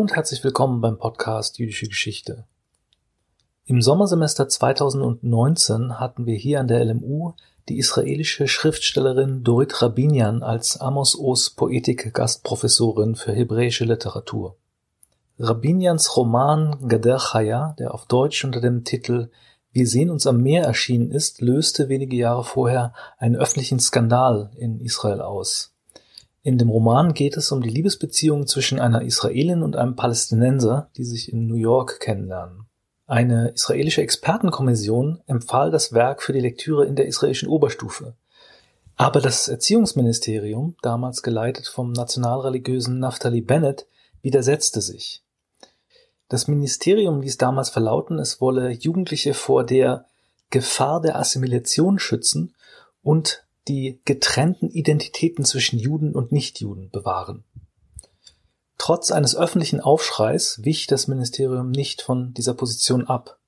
Und herzlich willkommen beim Podcast Jüdische Geschichte. Im Sommersemester 2019 hatten wir hier an der LMU die israelische Schriftstellerin Dorit Rabinian als Amos Oz Poetik Gastprofessorin für hebräische Literatur. Rabinians Roman Gader Chaya, der auf Deutsch unter dem Titel Wir sehen uns am Meer erschienen ist, löste wenige Jahre vorher einen öffentlichen Skandal in Israel aus. In dem Roman geht es um die Liebesbeziehung zwischen einer Israelin und einem Palästinenser, die sich in New York kennenlernen. Eine israelische Expertenkommission empfahl das Werk für die Lektüre in der israelischen Oberstufe. Aber das Erziehungsministerium, damals geleitet vom nationalreligiösen Naftali Bennett, widersetzte sich. Das Ministerium ließ damals verlauten, es wolle Jugendliche vor der Gefahr der Assimilation schützen und die getrennten Identitäten zwischen Juden und Nichtjuden bewahren. Trotz eines öffentlichen Aufschreis wich das Ministerium nicht von dieser Position ab.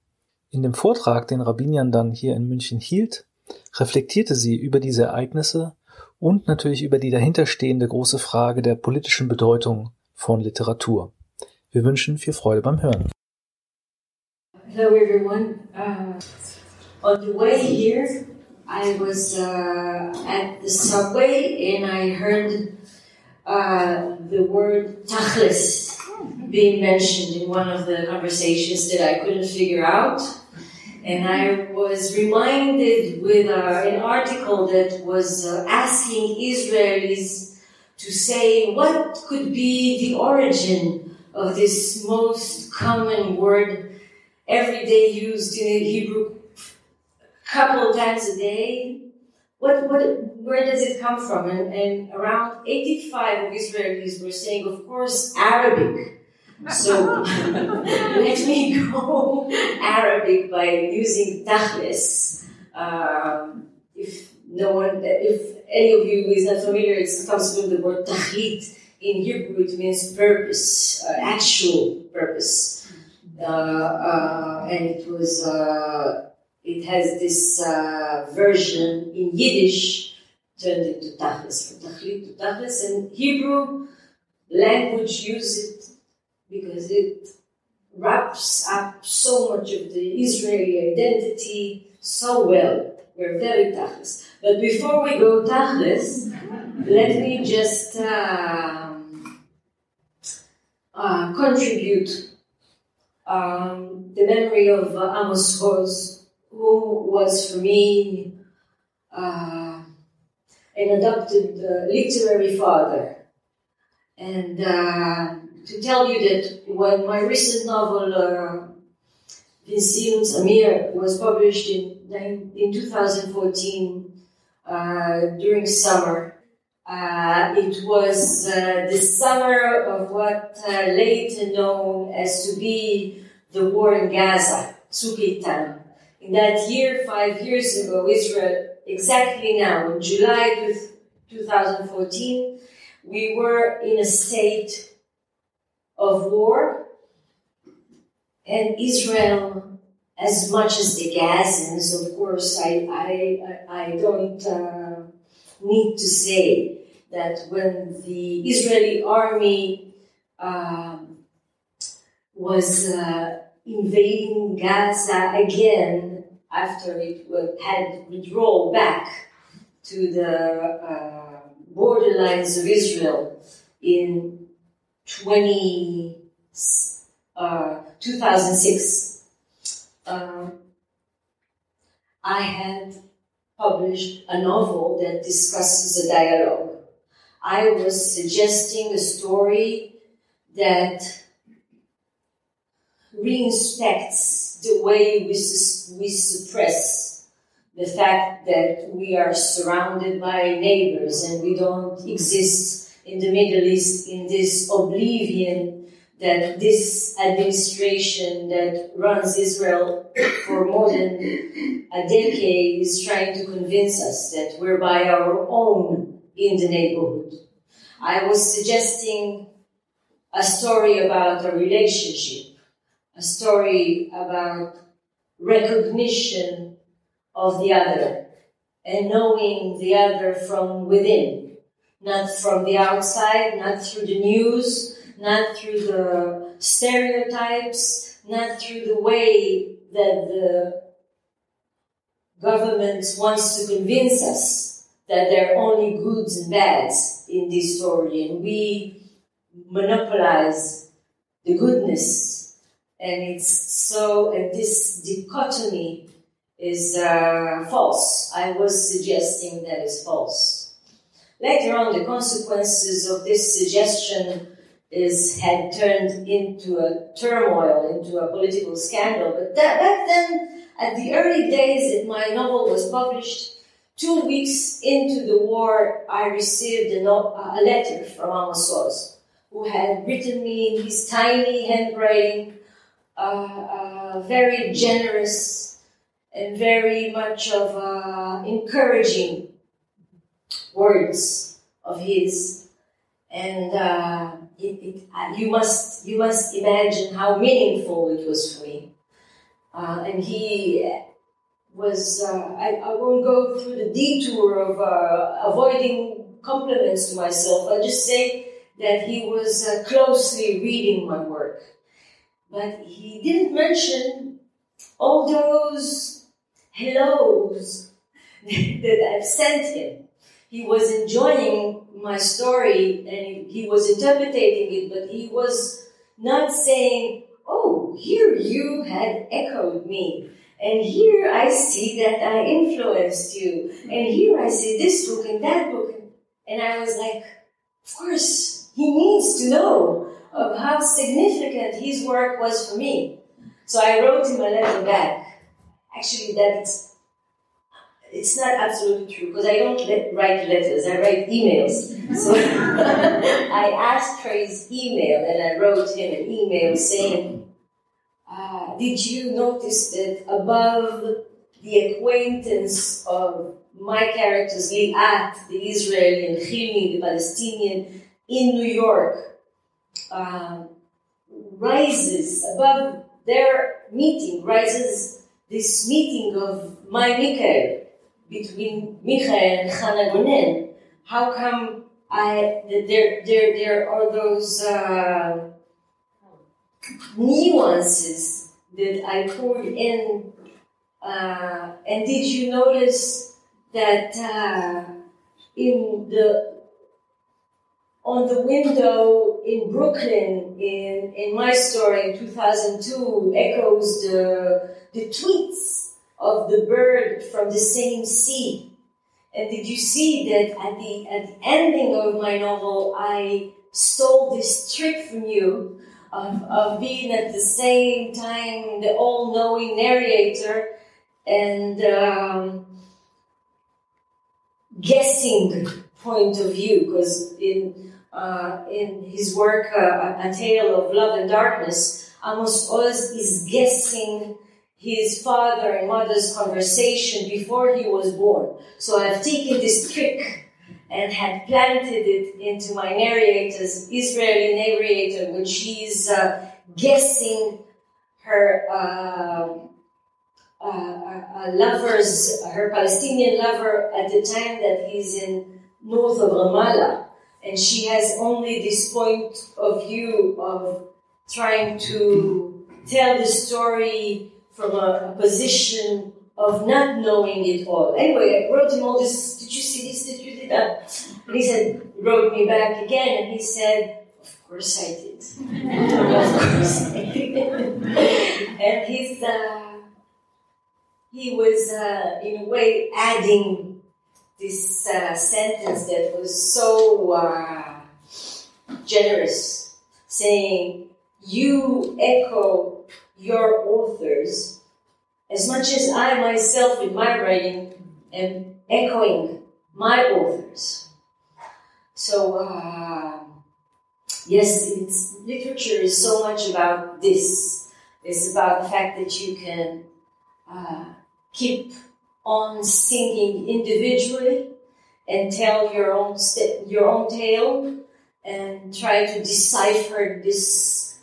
In dem Vortrag, den Rabinian dann hier in München hielt, reflektierte sie über diese Ereignisse und natürlich über die dahinterstehende große Frage der politischen Bedeutung von Literatur. Wir wünschen viel Freude beim Hören. Hello everyone. Uh, on the way here, I was uh, at the subway and I heard uh, the word tachlis being mentioned in one of the conversations that I couldn't figure out. And I was reminded with uh, an article that was uh, asking Israelis to say what could be the origin of this most common word every day used in Hebrew couple of times a day. What, what, where does it come from? And, and around 85 of Israelis were saying, of course, Arabic. So let me go Arabic by using tachlis. Um, if no one, if any of you is not familiar, it comes from the word tachlit. In Hebrew, it means purpose, uh, actual purpose. Uh, uh, and it was uh, it has this uh, version in Yiddish turned into Tachlis, from Tachlit to Tachlis, and Hebrew language use it because it wraps up so much of the Israeli identity so well. We're very Tachlis. But before we go Tachlis, let me just um, uh, contribute um, the memory of uh, Amos Oz who was for me uh, an adopted uh, literary father. And uh, to tell you that when my recent novel, uh, Wir sehen uns am Meer, was published in, in 2014 uh, during summer, uh, it was uh, the summer of what uh, later known as to be the war in Gaza, Tzuk in that year, five years ago, Israel, exactly now, in July 2014, we were in a state of war, and Israel, as much as the Gazans, of course, I, I, I don't uh, need to say that when the Israeli army um, was uh, invading Gaza again, after it had withdrawn back to the uh, borderlines of Israel in 20, uh, 2006, uh, I had published a novel that discusses a dialogue. I was suggesting a story that reinspects the way we, su- we suppress the fact that we are surrounded by neighbors and we don't exist in the Middle East in this oblivion that this administration that runs Israel for more than a decade is trying to convince us that we're by our own in the neighborhood. I was suggesting a story about a relationship a story about recognition of the other and knowing the other from within, not from the outside, not through the news, not through the stereotypes, not through the way that the government wants to convince us that there are only goods and bads in this story, and we monopolize the goodness. And it's so, and this dichotomy is uh, false. I was suggesting that is false. Later on, the consequences of this suggestion is had turned into a turmoil, into a political scandal. But that, back then, at the early days that my novel was published, two weeks into the war, I received a, no, a letter from Amos Oz, who had written me in his tiny handwriting, uh, uh, very generous and very much of uh, encouraging words of his, and uh, it, it, uh, you must you must imagine how meaningful it was for me. Uh, and he was uh, I, I, won't go through the detour of uh, avoiding compliments to myself. I'll just say that he was closely reading my work, but he didn't mention all those hellos that I've sent him. He was enjoying my story and he was interpreting it, but he was not saying, Oh, here you had echoed me. And here I see that I influenced you. And here I see this book and that book. And I was like, of course, he needs to know of how significant his work was for me. So I wrote him a letter back actually that's it's not absolutely true because I don't let, write letters, I write emails. So I asked for his email and I wrote him an email saying, uh, Did you notice that above the acquaintance of my characters, Liat, the Israeli, and Hilmi, the Palestinian, in New York, uh, rises above their meeting, rises this meeting of my Michael between Michael and Hannah Gonen. How come I there there there are those uh, nuances that I poured in? Uh, and did you notice that uh, in the on the window in Brooklyn in, in my story in 2002 echoes the, the tweets of the bird from the same sea. And did you see that at the, at the ending of my novel, I stole this trick from you of, of being at the same time the all-knowing narrator and um, guessing point of view because in uh, in his work, uh, A Tale of Love and Darkness, Amos Oz is guessing his father and mother's conversation before he was born. So I've taken this trick and had planted it into my narrator's Israeli narrator when she's uh, guessing her uh, uh, uh, lover's, her Palestinian lover at the time that he's in north of Ramallah and she has only this point of view of trying to tell the story from a, a, position of not knowing it all. Anyway, I wrote him all this. Did you see this? Did you do that? And he said, wrote me back again, and he said, "Of course I did. of course I did." and he's uh, he was uh, in a way adding this uh, sentence that was so uh, generous, saying, You echo your authors as much as I myself in my writing am echoing my authors. So, uh, yes, it's, literature is so much about this. It's about the fact that you can uh, keep on singing individually and tell your own st- your own tale and try to decipher this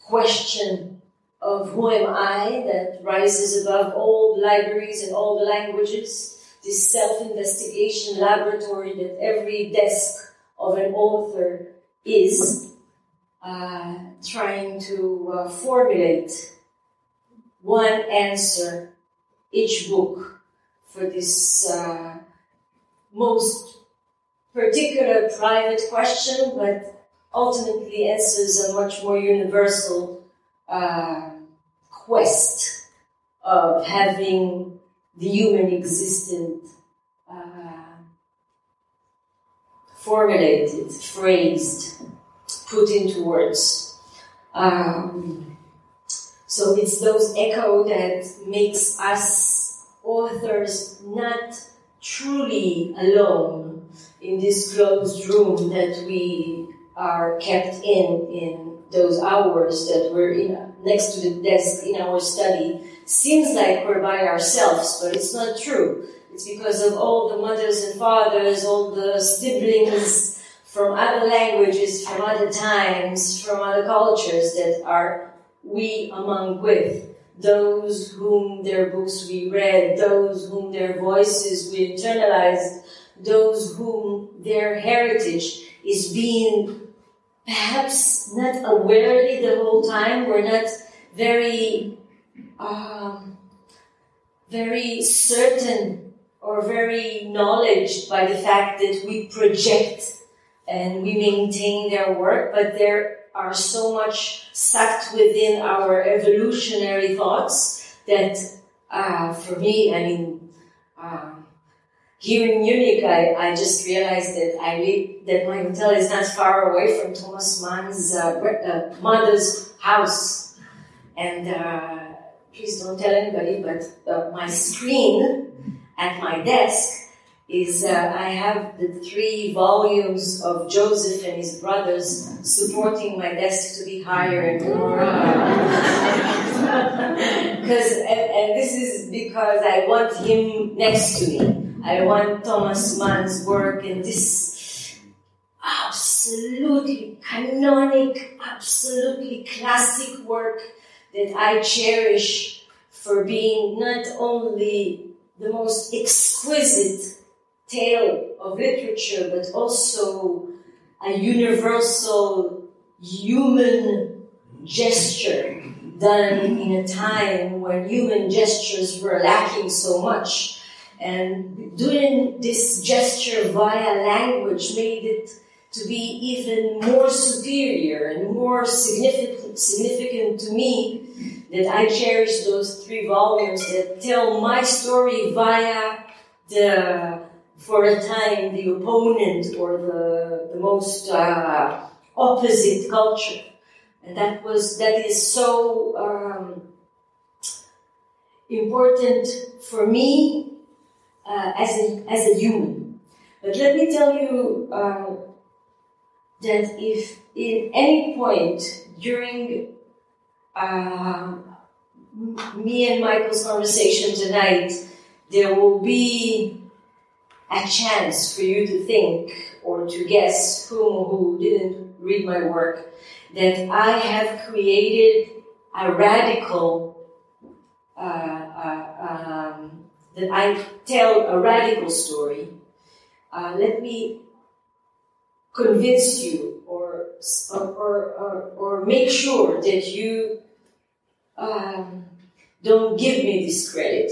question of who am I that rises above all the libraries and all the languages, this self-investigation laboratory that every desk of an author is. uh, trying to uh, formulate one answer each book for this uh, most particular private question, but ultimately answers a much more universal uh, quest of having the human existence uh, formulated, phrased, put into words. Um, so it's those echo that makes us authors not truly alone in this closed room that we are kept in in those hours that we're in next to the desk in our study seems like we're by ourselves, but it's not true. It's because of all the mothers and fathers, all the siblings from other languages, from other times, from other cultures that are we among with. Those whom their books we read, those whom their voices we internalized, those whom their heritage is being perhaps not awarely the whole time. We're not very, um, very certain or very knowledge by the fact that we project and we maintain their work, but there are so much sucked within our evolutionary thoughts that, uh, for me, I mean, um, here in Munich, I, I just realized that I live, that my hotel is not far away from Thomas Mann's uh, uh, mother's house. And uh, please don't tell anybody, but uh, my screen at my desk is uh, I have the three volumes of Joseph and his brothers supporting my desk to be higher and more. Because and, and this is because I want him next to me. I want Thomas Mann's work and this absolutely canonic, absolutely classic work that I cherish for being not only the most exquisite tale of literature, but also a universal human gesture done in a time when human gestures were lacking so much. And doing this gesture via language made it to be even more superior and more significant, significant to me that I cherish those three volumes that tell my story via the, for a time, the opponent or the, the most uh, opposite culture. And that was, that is so um, important for me uh, as, a, as a human. But let me tell you uh, that if in any point during uh, me and Michael's conversation tonight, there will be a chance for you to think or to guess whom who didn't read my work, that I have created a radical uh, uh, um, that I tell a radical story, uh, let me convince you or, or, or, or, make sure that you um, don't give me this credit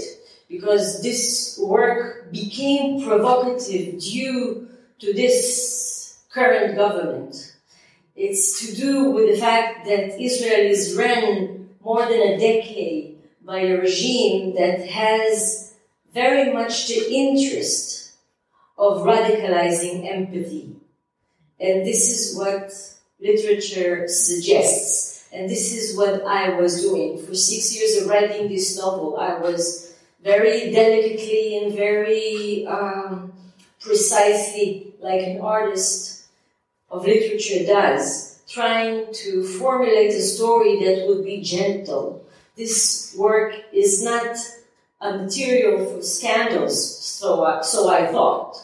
because this work became provocative due to this current government. It's to do with the fact that Israel is run more than a decade by a regime that has very much the interest of radicalizing empathy. And this is what literature suggests. And this is what I was doing. For six years of writing this novel, I was very delicately and very um, precisely, like an artist of literature does, trying to formulate a story that would be gentle. This work is not a material for scandals, so I, so I thought.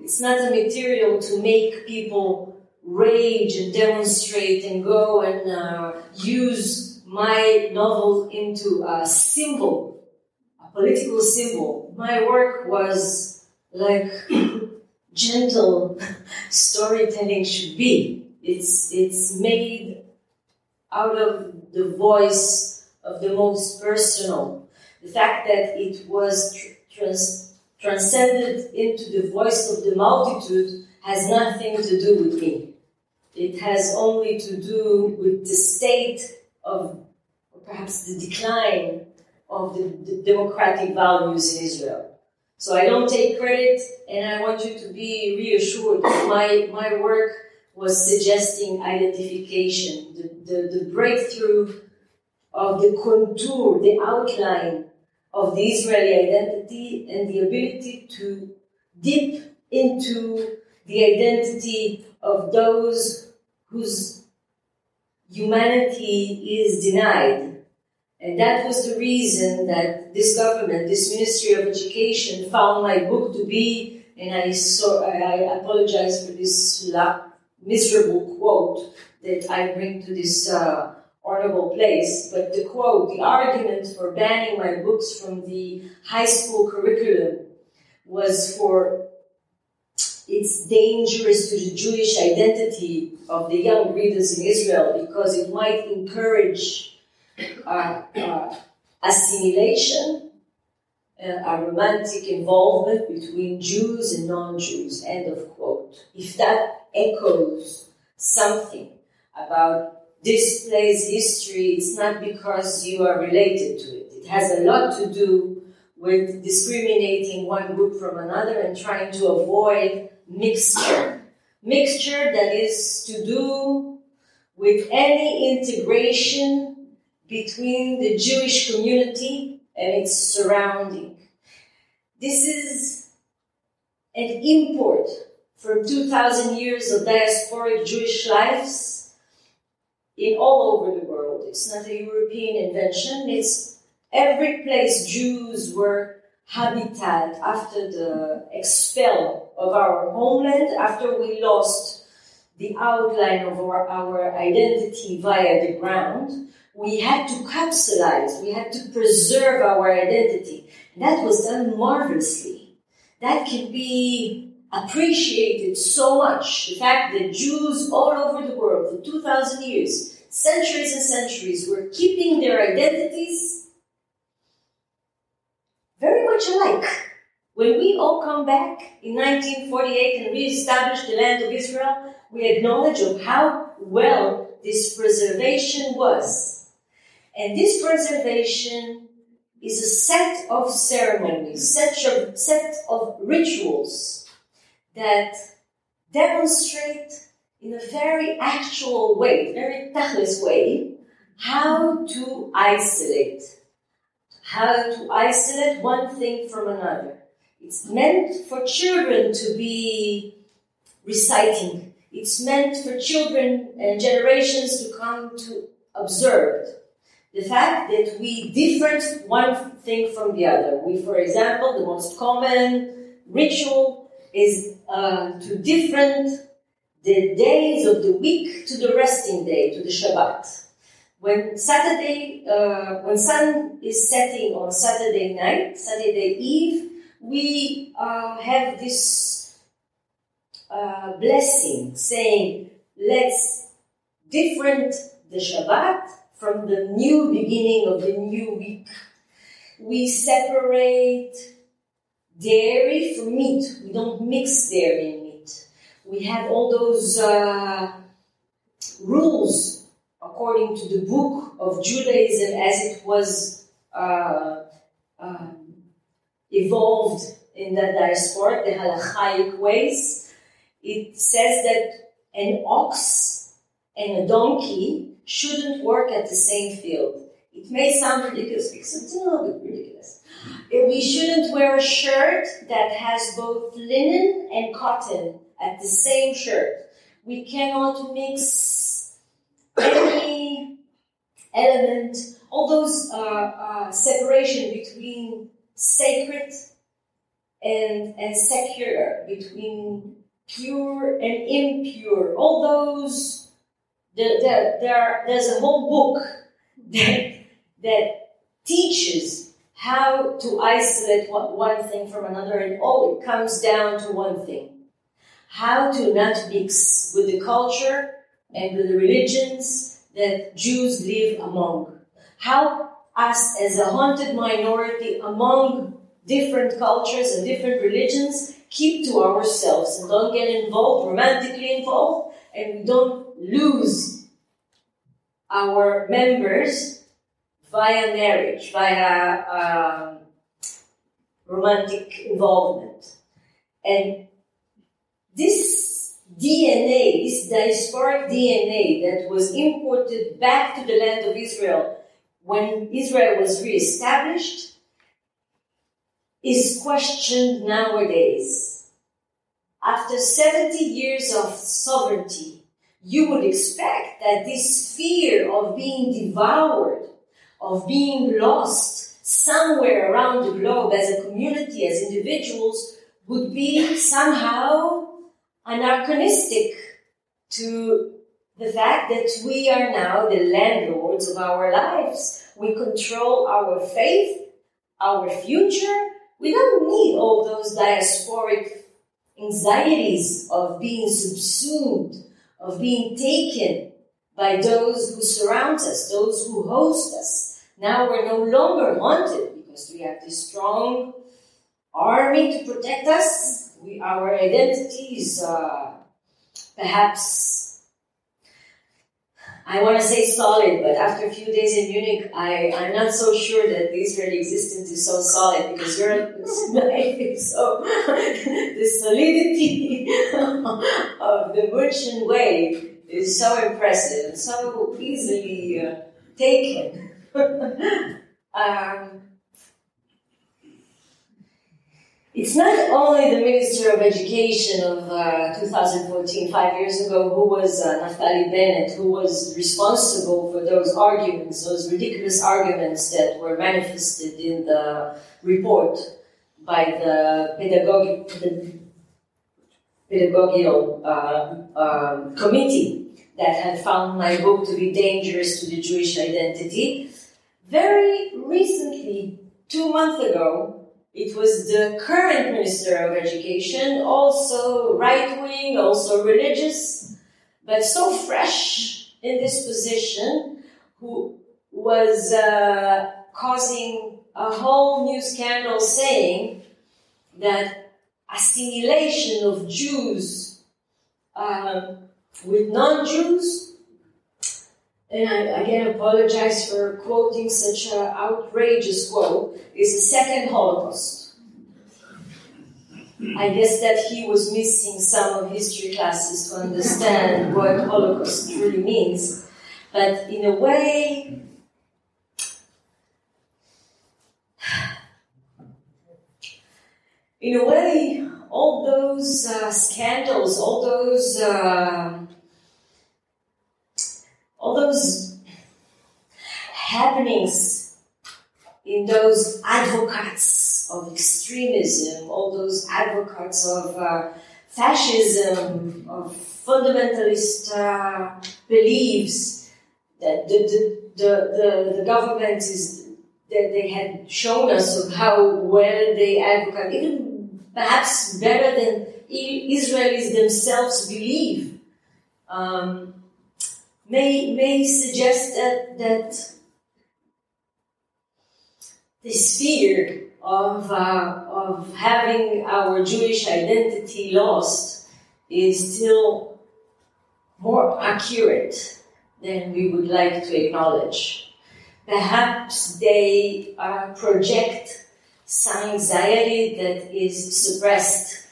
It's not a material to make people rage and demonstrate and go and uh, use my novel into a symbol, political symbol. My work was like gentle storytelling should be. It's, it's made out of the voice of the most personal. The fact that it was tr- trans- transcended into the voice of the multitude has nothing to do with me. It has only to do with the state of, or perhaps the decline of the, the democratic values in Israel. So I don't take credit, and I want you to be reassured that my, my work was suggesting identification, the, the, the breakthrough of the contour, the outline of the Israeli identity, and the ability to dip into the identity of those whose humanity is denied. And that was the reason that this government, this Ministry of Education, found my book to be, and I, so, I apologize for this miserable quote that I bring to this uh, honorable place, but the quote, the argument for banning my books from the high school curriculum was for it's dangerous to the Jewish identity of the young readers in Israel because it might encourage uh, assimilation, uh, a romantic involvement between Jews and non-Jews. End of quote. If that echoes something about this place history, it's not because you are related to it. It has a lot to do with discriminating one group from another and trying to avoid mixture. Mixture that is to do with any integration between the Jewish community and its surrounding. This is an import from 2,000 years of diasporic Jewish lives in all over the world. It's not a European invention. It's every place Jews were habitat after the expel of our homeland, after we lost the outline of our, our identity via the ground, we had to capsulize, we had to preserve our identity. That was done marvelously. That can be appreciated so much. The fact that Jews all over the world for 2,000 years, centuries and centuries, were keeping their identities very much alike. When we all come back in 1948 and re-establish the land of Israel, we acknowledge of how well this preservation was. And this preservation is a set of ceremonies, set of, set of rituals that demonstrate in a very actual way, very tachlis way, how to isolate how to isolate one thing from another. It's meant for children to be reciting. It's meant for children and generations to come to observe. The fact that we different one thing from the other. We, for example, the most common ritual is uh, to different the days of the week to the resting day, to the Shabbat. When Saturday, uh, when sun is setting on Saturday night, Saturday eve, we uh, have this uh, blessing saying, let's different the Shabbat from the new beginning of the new week. We separate dairy from meat. We don't mix dairy and meat. We have all those uh, rules according to the book of Judaism as it was uh, um, evolved in the diaspora, the halachic ways, it says that an ox and a donkey shouldn't work at the same field. It may sound ridiculous it's a little bit ridiculous. We shouldn't wear a shirt that has both linen and cotton at the same shirt. We cannot mix any element, all those uh, uh, separation between sacred and, and secular, between pure and impure, all those, there, there, there, there's a whole book that, that teaches how to isolate one thing from another, and all it comes down to one thing how to not mix with the culture and with the religions that Jews live among. How us as a haunted minority among different cultures and different religions keep to ourselves and don't get involved, romantically involved, and we don't lose our members via marriage, via um, romantic involvement. And this DNA, this diasporic DNA that was imported back to the land of Israel when Israel was reestablished is questioned nowadays. After 70 years of sovereignty, you would expect that this fear of being devoured, of being lost somewhere around the globe as a community, as individuals, would be somehow anachronistic to the fact that we are now the landlords of our lives. We control our faith, our future. We don't need all those diasporic anxieties of being subsumed, of being taken by those who surround us, those who host us. Now we're no longer haunted because we have this strong army to protect us. We, our identities, uh, perhaps, I want to say solid, but after a few days in Munich, I, I'm not so sure that the Israeli existence is so solid because Europe's life is so, the solidity of the München way is so impressive so easily uh, taken. um, It's not only the Minister of Education of uh, 2014, five years ago, who was uh, Naftali Bennett, who was responsible for those arguments, those ridiculous arguments that were manifested in the report by the pedagogic, pedagogical uh, um, committee that had found my book to be dangerous to the Jewish identity. Very recently, two months ago, it was the current Minister of Education, also right wing, also religious, but so fresh in this position, who was uh, causing a whole new scandal saying that assimilation of Jews um, with non Jews and I again apologize for quoting such an outrageous quote, is the second Holocaust. I guess that he was missing some of history classes to understand what Holocaust really means. But in a way, in a way, all those uh, scandals, all those uh, all those happenings in those advocates of extremism, all those advocates of uh, fascism, of fundamentalist uh, beliefs that the, the, the, the, government is, that they had shown us of how well they advocate, even perhaps better than Israelis themselves believe. Um, may, may suggest that, that this fear of, uh, of having our Jewish identity lost is still more accurate than we would like to acknowledge. Perhaps they uh, project some anxiety that is suppressed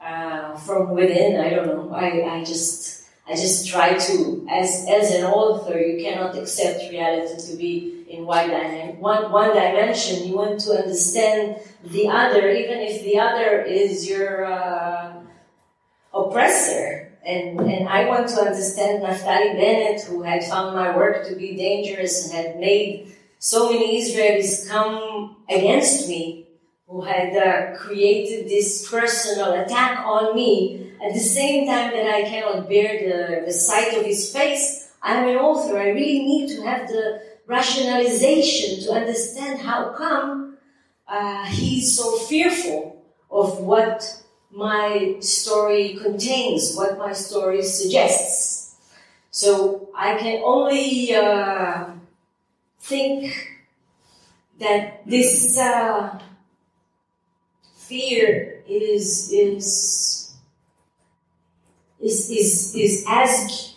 uh, from within. I don't know. I, I just I just try to, as, as an author, you cannot accept reality to be in one, one, one dimension. You want to understand the other, even if the other is your uh, oppressor. And, and I want to understand Naftali Bennett, who had found my work to be dangerous and had made so many Israelis come against me, who had uh, created this personal attack on me at the same time that I cannot bear the, the sight of his face, I'm an author. I really need to have the rationalization to understand how come uh, he's so fearful of what my story contains, what my story suggests. So I can only uh, think that this uh, fear is is is is is as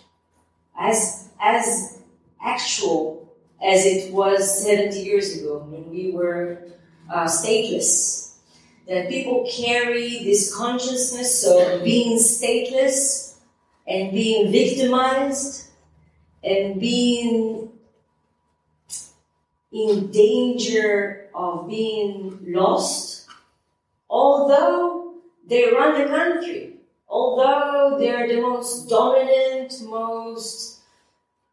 as as actual as it was 70 years ago when we were uh, stateless. That people carry this consciousness of being stateless and being victimized and being in danger of being lost, although they run the country, although they're the most dominant, most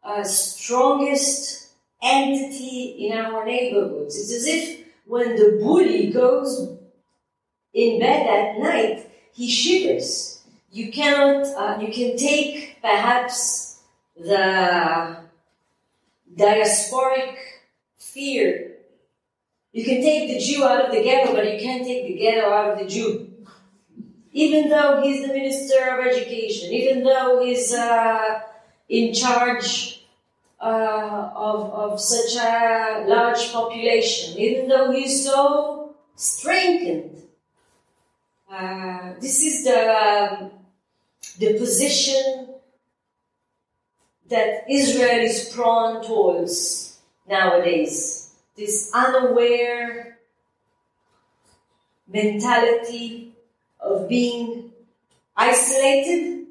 uh, strongest entity in our neighborhoods. It's as if when the bully goes in bed at night, he shivers. You cannot, uh, you can take perhaps the diasporic fear. You can take the Jew out of the ghetto, but you can't take the ghetto out of the Jew. Even though he's the minister of education, even though he's uh, in charge uh, of, of such a large population, even though he's so strengthened. Uh, this is the, um, the position that Israel is prone towards nowadays. This unaware mentality of being isolated,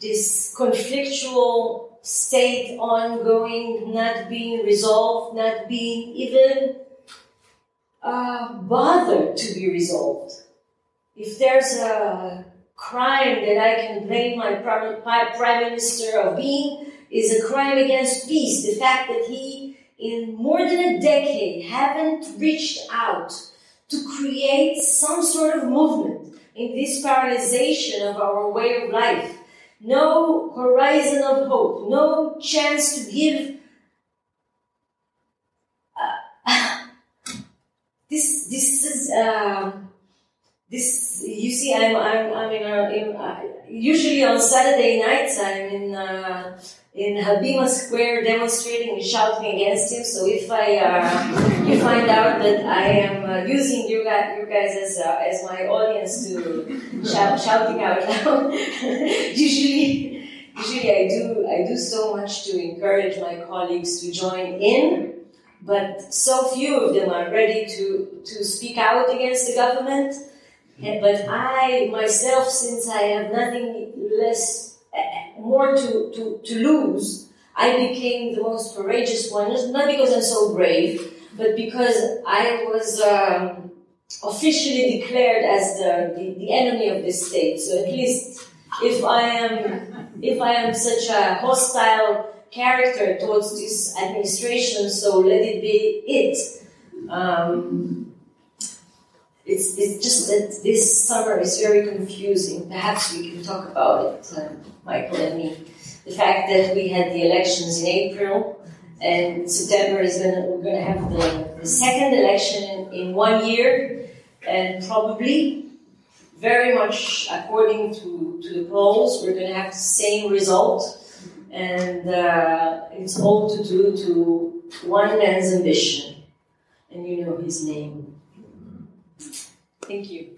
this conflictual state ongoing, not being resolved, not being even uh, bothered to be resolved. If there's a crime that I can blame my prime minister of being, is a crime against peace. The fact that he, in more than a decade, haven't reached out to create some sort of movement in this paralyzation of our way of life. No horizon of hope, no chance to give. Uh, this, this is, uh, this, you see, I'm, I'm, I'm in, a, in uh, usually on Saturday nights, I'm in, uh, in Habima Square demonstrating and shouting against him. So if I uh, you find out that I am uh, using you guys, you guys as uh, as my audience to shout, shouting out loud, usually usually I do I do so much to encourage my colleagues to join in, but so few of them are ready to to speak out against the government. And, but I myself, since I have nothing less more to, to, to lose, I became the most courageous one, not because I'm so brave, but because I was um, officially declared as the, the, the, enemy of the state. So at least if I am, if I am such a hostile character towards this administration, so let it be it. Um, it's, it's just that this summer is very confusing. Perhaps we can talk about it. Um, Michael and me. The fact that we had the elections in April and September is going to, we're going to have the, the second election in, in one year and probably very much according to, to the polls, we're going to have the same result. And uh, it's all to do to one man's ambition. And you know his name. Thank you.